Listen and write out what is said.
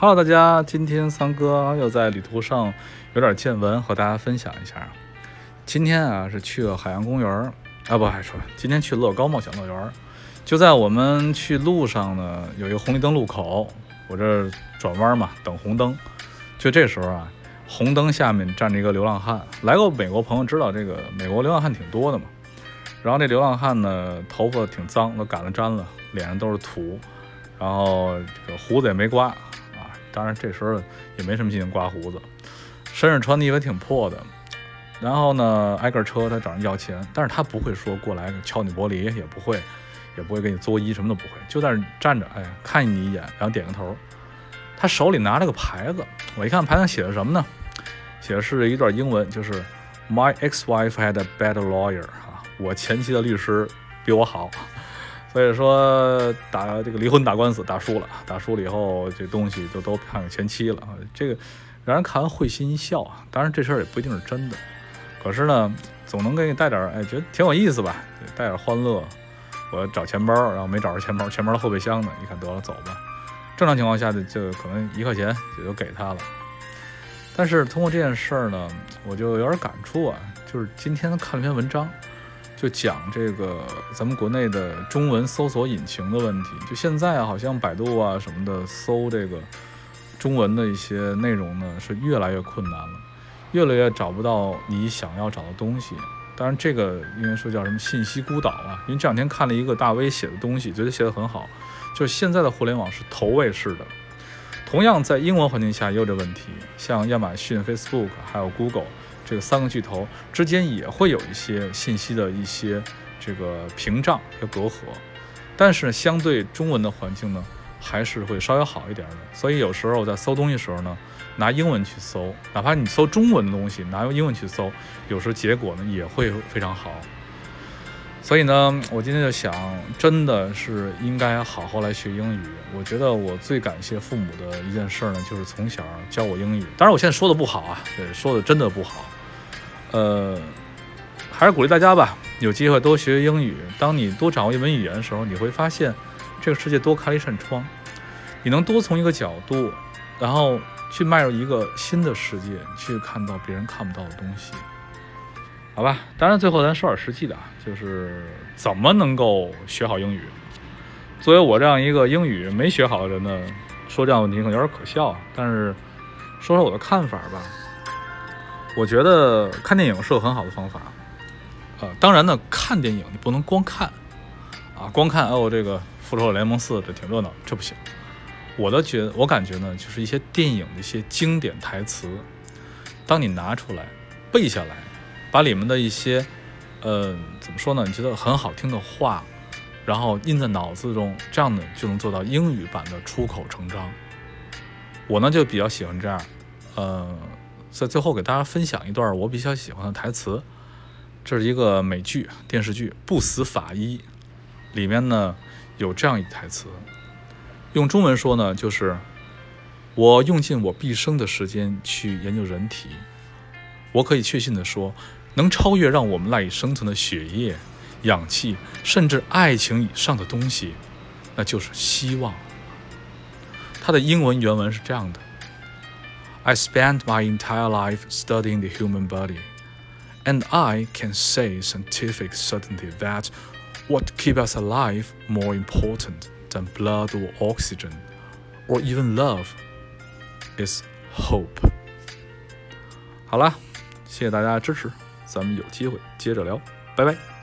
Hello，大家，今天三哥又在旅途上有点见闻，和大家分享一下。今天啊是去了海洋公园儿啊，不还说今天去乐高梦想乐园。就在我们去路上呢，有一个红绿灯路口，我这转弯嘛，等红灯。就这时候啊，红灯下面站着一个流浪汉。来过美国朋友知道，这个美国流浪汉挺多的嘛。然后这流浪汉呢，头发挺脏，都赶了粘了，脸上都是土，然后这个胡子也没刮。当然，这时候也没什么心情刮胡子，身上穿的衣服挺破的。然后呢，挨个车他找人要钱，但是他不会说过来敲你玻璃，也不会，也不会给你作揖，什么都不会，就在那站着，哎，看你一眼，然后点个头。他手里拿着个牌子，我一看牌上写的什么呢？写的是一段英文，就是 My ex-wife had a better lawyer，啊，我前妻的律师比我好。所以说打这个离婚打官司打输了，打输了以后这东西就都判给前妻了，这个让人看完会心一笑啊。当然这事儿也不一定是真的，可是呢总能给你带点哎，觉得挺有意思吧，带点欢乐。我找钱包，然后没找着钱包，钱包的后备箱呢，一看得了走吧。正常情况下就就可能一块钱也就给他了。但是通过这件事儿呢，我就有点感触啊，就是今天看了篇文章。就讲这个咱们国内的中文搜索引擎的问题。就现在，好像百度啊什么的搜这个中文的一些内容呢，是越来越困难了，越来越找不到你想要找的东西。当然，这个应该说叫什么信息孤岛啊。因为这两天看了一个大 V 写的东西，觉得写的很好。就是现在的互联网是投喂式的，同样在英文环境下也有这问题，像亚马逊、Facebook 还有 Google。这个三个巨头之间也会有一些信息的一些这个屏障和隔阂，但是相对中文的环境呢，还是会稍微好一点的。所以有时候我在搜东西的时候呢，拿英文去搜，哪怕你搜中文的东西，拿英文去搜，有时候结果呢也会非常好。所以呢，我今天就想，真的是应该好好来学英语。我觉得我最感谢父母的一件事呢，就是从小教我英语。当然，我现在说的不好啊，对，说的真的不好。呃，还是鼓励大家吧，有机会多学英语。当你多掌握一门语言的时候，你会发现这个世界多开了一扇窗，你能多从一个角度，然后去迈入一个新的世界，去看到别人看不到的东西。好吧，当然最后咱说点实际的啊，就是怎么能够学好英语。作为我这样一个英语没学好的人呢，说这样问题可能有点可笑啊。但是说说我的看法吧。我觉得看电影是个很好的方法，呃，当然呢，看电影你不能光看，啊，光看哦，这个《复仇者联盟四》这挺热闹，这不行。我的觉，我感觉呢，就是一些电影的一些经典台词，当你拿出来背下来，把里面的一些，呃，怎么说呢？你觉得很好听的话，然后印在脑子中，这样呢就能做到英语版的出口成章。我呢就比较喜欢这样，呃。在最后给大家分享一段我比较喜欢的台词，这是一个美剧电视剧《不死法医》里面呢有这样一台词，用中文说呢就是我用尽我毕生的时间去研究人体，我可以确信的说，能超越让我们赖以生存的血液、氧气，甚至爱情以上的东西，那就是希望。它的英文原文是这样的。I spent my entire life studying the human body, and I can say scientific certainty that what keeps us alive more important than blood or oxygen, or even love, is hope. 好了，谢谢大家支持，咱们有机会接着聊，拜拜。